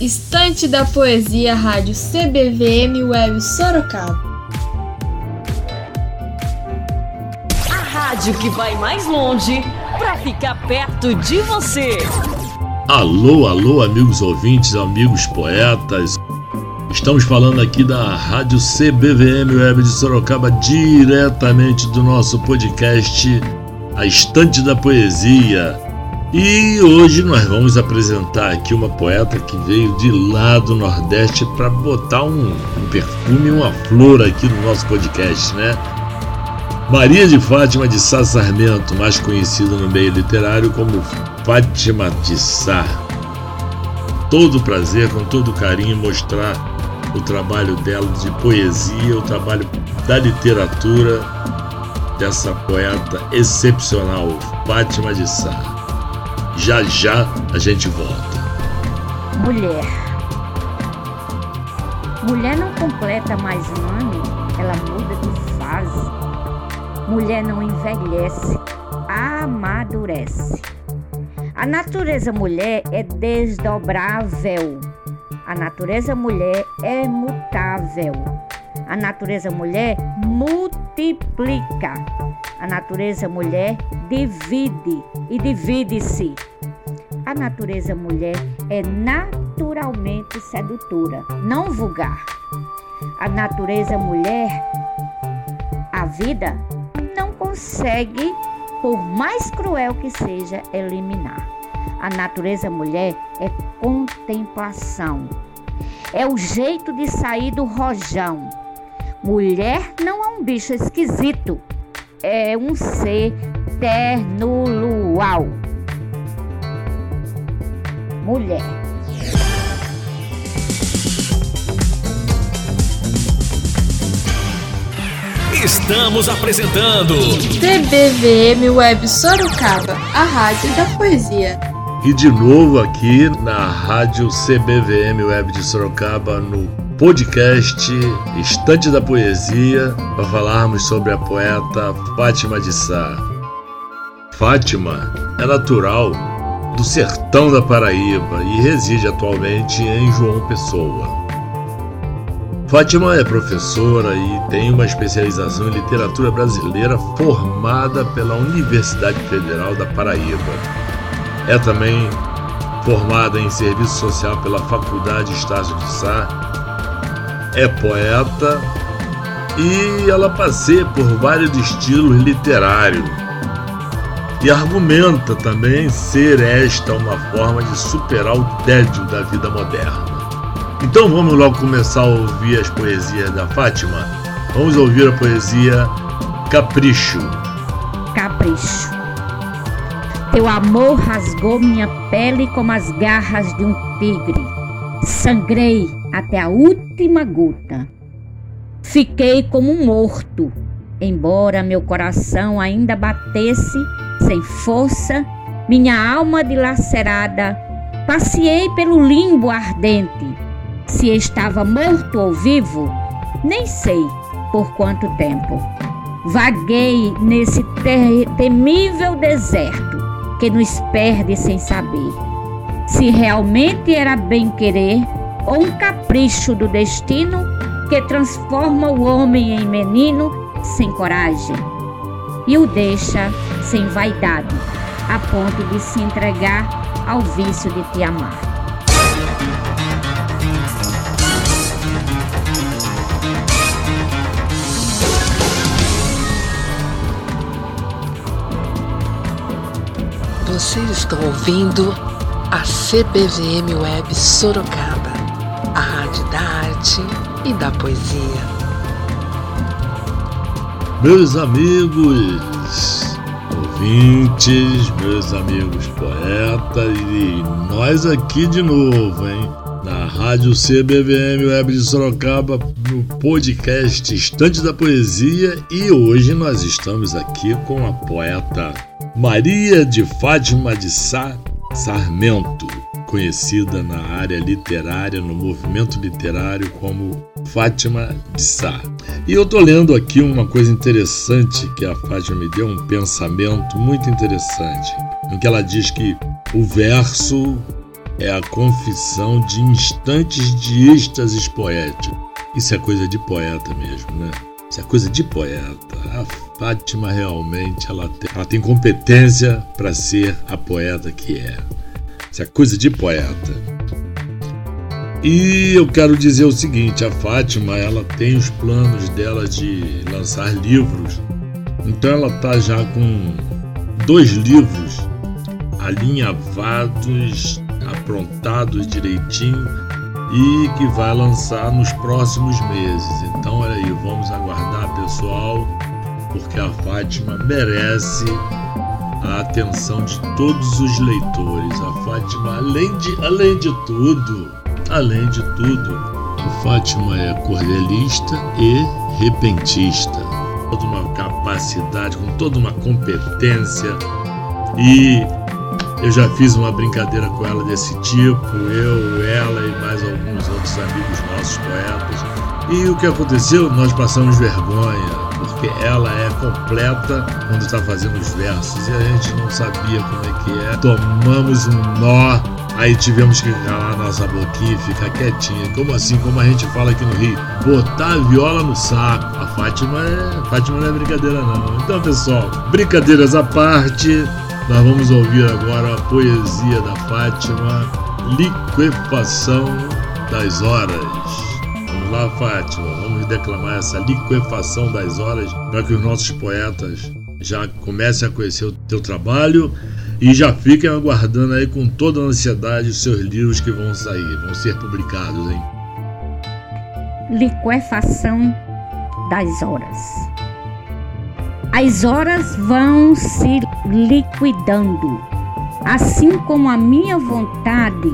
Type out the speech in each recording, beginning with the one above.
Estante da Poesia Rádio CBVM Web Sorocaba. A rádio que vai mais longe para ficar perto de você. Alô, alô, amigos ouvintes, amigos poetas. Estamos falando aqui da Rádio CBVM Web de Sorocaba, diretamente do nosso podcast A Estante da Poesia e hoje nós vamos apresentar aqui uma poeta que veio de lá do Nordeste para botar um, um perfume, uma flor aqui no nosso podcast, né? Maria de Fátima de Sá Sarmento, mais conhecida no meio literário como Fátima de Sá. Todo prazer, com todo carinho, mostrar o trabalho dela de poesia, o trabalho da literatura dessa poeta excepcional, Fátima de Sá. Já já a gente volta. Mulher. Mulher não completa mais um ano, ela muda de fase. Mulher não envelhece, amadurece. A natureza mulher é desdobrável. A natureza mulher é mutável. A natureza mulher multiplica. A natureza mulher divide e divide-se. A natureza mulher é naturalmente sedutora, não vulgar. A natureza mulher, a vida, não consegue, por mais cruel que seja, eliminar. A natureza mulher é contemplação. É o jeito de sair do rojão. Mulher não é um bicho esquisito é um ser ternulual. Mulher. Estamos apresentando TBVM Web Sorocaba, a rádio da poesia. E de novo aqui na rádio CBVM Web de Sorocaba no podcast Estante da Poesia para falarmos sobre a poeta Fátima de Sá. Fátima é natural do sertão da Paraíba e reside atualmente em João Pessoa. Fátima é professora e tem uma especialização em literatura brasileira formada pela Universidade Federal da Paraíba. É também formada em serviço social pela Faculdade Estácio de Sá é poeta e ela passeia por vários estilos literários e argumenta também ser esta uma forma de superar o tédio da vida moderna. Então vamos logo começar a ouvir as poesias da Fátima. Vamos ouvir a poesia Capricho. Capricho. Teu amor rasgou minha pele como as garras de um tigre. Sangrei até a última gota. Fiquei como um morto, embora meu coração ainda batesse sem força, minha alma dilacerada, passei pelo limbo ardente. Se estava morto ou vivo, nem sei por quanto tempo. Vaguei nesse temível deserto que nos perde sem saber. Se realmente era bem querer ou um capricho do destino que transforma o homem em menino sem coragem e o deixa sem vaidade, a ponto de se entregar ao vício de te amar. Vocês estão ouvindo a CBVM Web Sorocaba a rádio da arte e da poesia. Meus amigos ouvintes, meus amigos poetas, e nós aqui de novo, hein? Na Rádio CBVM Web de Sorocaba, no podcast Estante da Poesia, e hoje nós estamos aqui com a poeta Maria de Fátima de Sá Sarmento conhecida na área literária, no movimento literário, como Fátima de Sá. E eu estou lendo aqui uma coisa interessante que a Fátima me deu, um pensamento muito interessante, em que ela diz que o verso é a confissão de instantes de êxtases poético. Isso é coisa de poeta mesmo, né? Isso é coisa de poeta. A Fátima realmente ela tem, ela tem competência para ser a poeta que é. Isso é coisa de poeta. E eu quero dizer o seguinte, a Fátima ela tem os planos dela de lançar livros. Então ela tá já com dois livros alinhavados, aprontados direitinho e que vai lançar nos próximos meses. Então, olha aí, vamos aguardar, pessoal, porque a Fátima merece a atenção de todos os leitores. A Fátima, além de, além de tudo, além de tudo, a Fátima é cordelista e repentista. Toda uma capacidade, com toda uma competência e eu já fiz uma brincadeira com ela desse tipo, eu, ela e mais alguns outros amigos nossos poetas. E o que aconteceu? Nós passamos vergonha, porque ela é completa quando está fazendo os versos e a gente não sabia como é que é. Tomamos um nó, aí tivemos que calar nossa boquinha e ficar quietinha. Como assim? Como a gente fala aqui no Rio? Botar a viola no saco. A Fátima é. Fátima não é brincadeira, não. Então, pessoal, brincadeiras à parte. Nós vamos ouvir agora a poesia da Fátima, Liquefação das Horas. Lá, Fátima, vamos declamar essa liquefação das horas para que os nossos poetas já comecem a conhecer o teu trabalho e já fiquem aguardando aí com toda a ansiedade os seus livros que vão sair, vão ser publicados, hein? Liquefação das horas. As horas vão se liquidando, assim como a minha vontade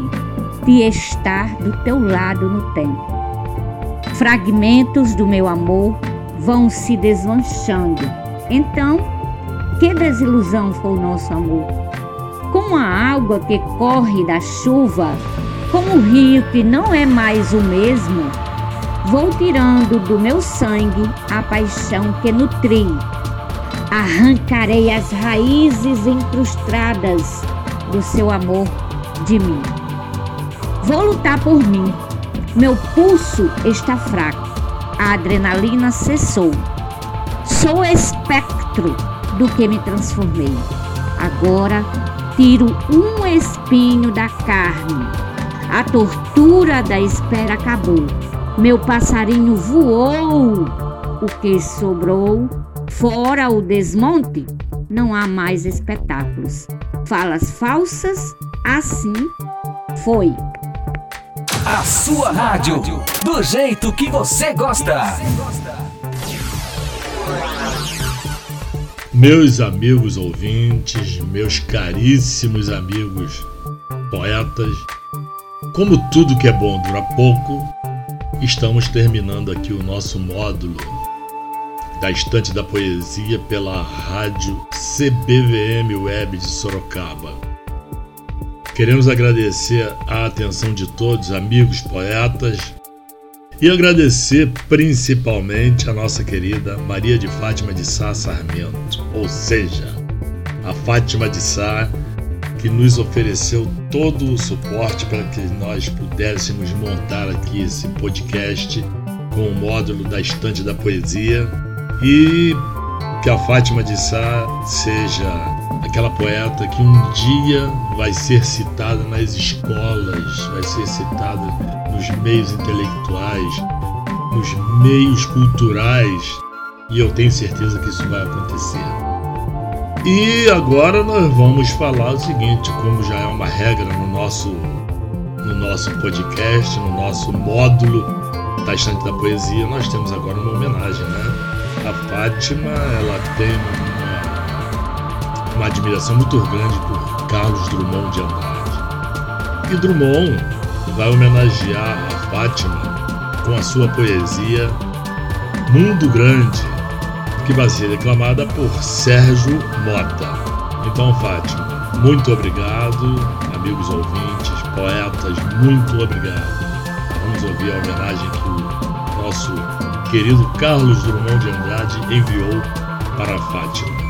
de estar do teu lado no tempo. Fragmentos do meu amor vão se desmanchando. Então, que desilusão foi o nosso amor? Como a água que corre da chuva, como o rio que não é mais o mesmo, vou tirando do meu sangue a paixão que nutri arrancarei as raízes incrustadas do seu amor de mim. Vou lutar por mim. Meu pulso está fraco. A adrenalina cessou. Sou espectro do que me transformei. Agora tiro um espinho da carne. A tortura da espera acabou. Meu passarinho voou. O que sobrou Fora o desmonte, não há mais espetáculos. Falas falsas, assim foi. A sua rádio, do jeito que você gosta. Meus amigos ouvintes, meus caríssimos amigos poetas, como tudo que é bom dura pouco, estamos terminando aqui o nosso módulo da Estante da Poesia pela rádio CBVM Web de Sorocaba. Queremos agradecer a atenção de todos, amigos poetas, e agradecer principalmente a nossa querida Maria de Fátima de Sá Sarmento, ou seja, a Fátima de Sá, que nos ofereceu todo o suporte para que nós pudéssemos montar aqui esse podcast com o módulo da Estante da Poesia e que a Fátima de Sá seja aquela poeta que um dia vai ser citada nas escolas, vai ser citada nos meios intelectuais, nos meios culturais, e eu tenho certeza que isso vai acontecer. E agora nós vamos falar o seguinte, como já é uma regra no nosso no nosso podcast, no nosso módulo da Estante da Poesia, nós temos agora uma homenagem, né? a Fátima ela tem uma, admiração muito grande por Carlos Drummond de Andrade. E Drummond vai homenagear a Fátima com a sua poesia Mundo Grande, que vai ser declamada por Sérgio Mota. Então, Fátima, muito obrigado, amigos ouvintes, poetas, muito obrigado. Vamos ouvir a homenagem que o nosso querido Carlos Drummond de Andrade enviou para Fátima.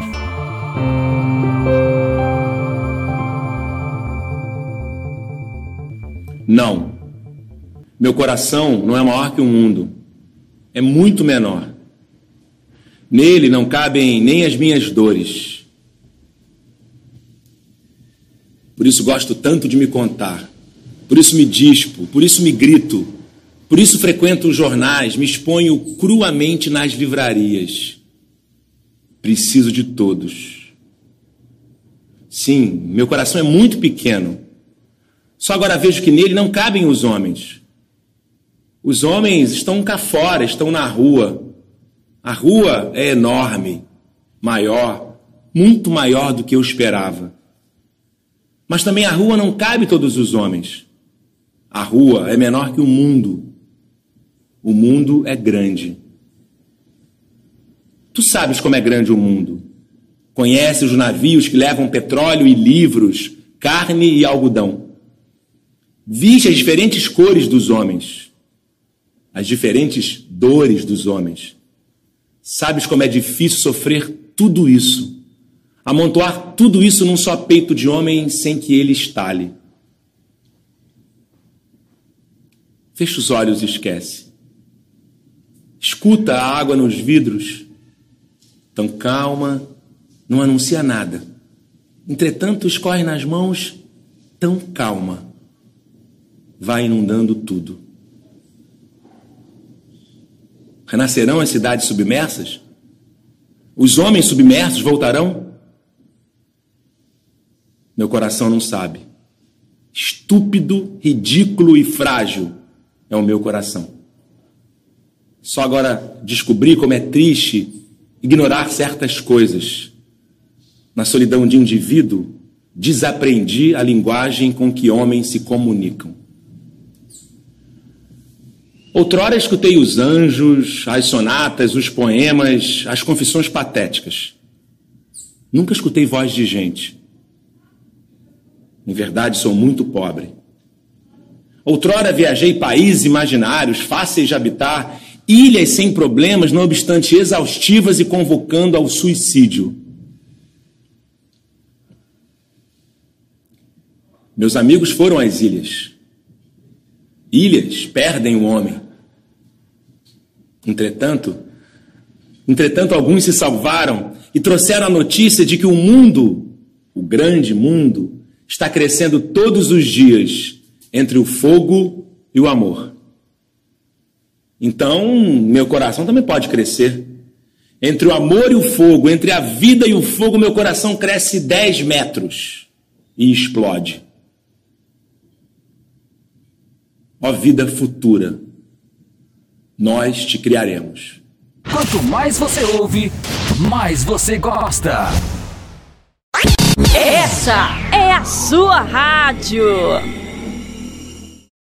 Não. Meu coração não é maior que o mundo. É muito menor. Nele não cabem nem as minhas dores. Por isso gosto tanto de me contar. Por isso me dispo, por isso me grito. Por isso frequento os jornais, me exponho cruamente nas livrarias. Preciso de todos. Sim, meu coração é muito pequeno. Só agora vejo que nele não cabem os homens. Os homens estão cá fora, estão na rua. A rua é enorme, maior, muito maior do que eu esperava. Mas também a rua não cabe todos os homens. A rua é menor que o mundo. O mundo é grande. Tu sabes como é grande o mundo. Conheces os navios que levam petróleo e livros, carne e algodão. Viste as diferentes cores dos homens, as diferentes dores dos homens. Sabes como é difícil sofrer tudo isso, amontoar tudo isso num só peito de homem sem que ele estale. Fecha os olhos e esquece. Escuta a água nos vidros, tão calma, não anuncia nada. Entretanto, escorre nas mãos, tão calma vai inundando tudo. Renascerão as cidades submersas? Os homens submersos voltarão? Meu coração não sabe. Estúpido, ridículo e frágil é o meu coração. Só agora descobri como é triste ignorar certas coisas. Na solidão de indivíduo, desaprendi a linguagem com que homens se comunicam. Outrora escutei os anjos, as sonatas, os poemas, as confissões patéticas. Nunca escutei voz de gente. Em verdade, sou muito pobre. Outrora viajei países imaginários, fáceis de habitar, ilhas sem problemas, não obstante exaustivas e convocando ao suicídio. Meus amigos foram às ilhas. Ilhas perdem o homem. Entretanto, entretanto alguns se salvaram e trouxeram a notícia de que o mundo, o grande mundo, está crescendo todos os dias entre o fogo e o amor. Então, meu coração também pode crescer. Entre o amor e o fogo, entre a vida e o fogo, meu coração cresce 10 metros e explode. Ó vida futura, nós te criaremos. Quanto mais você ouve, mais você gosta. Essa é a sua rádio.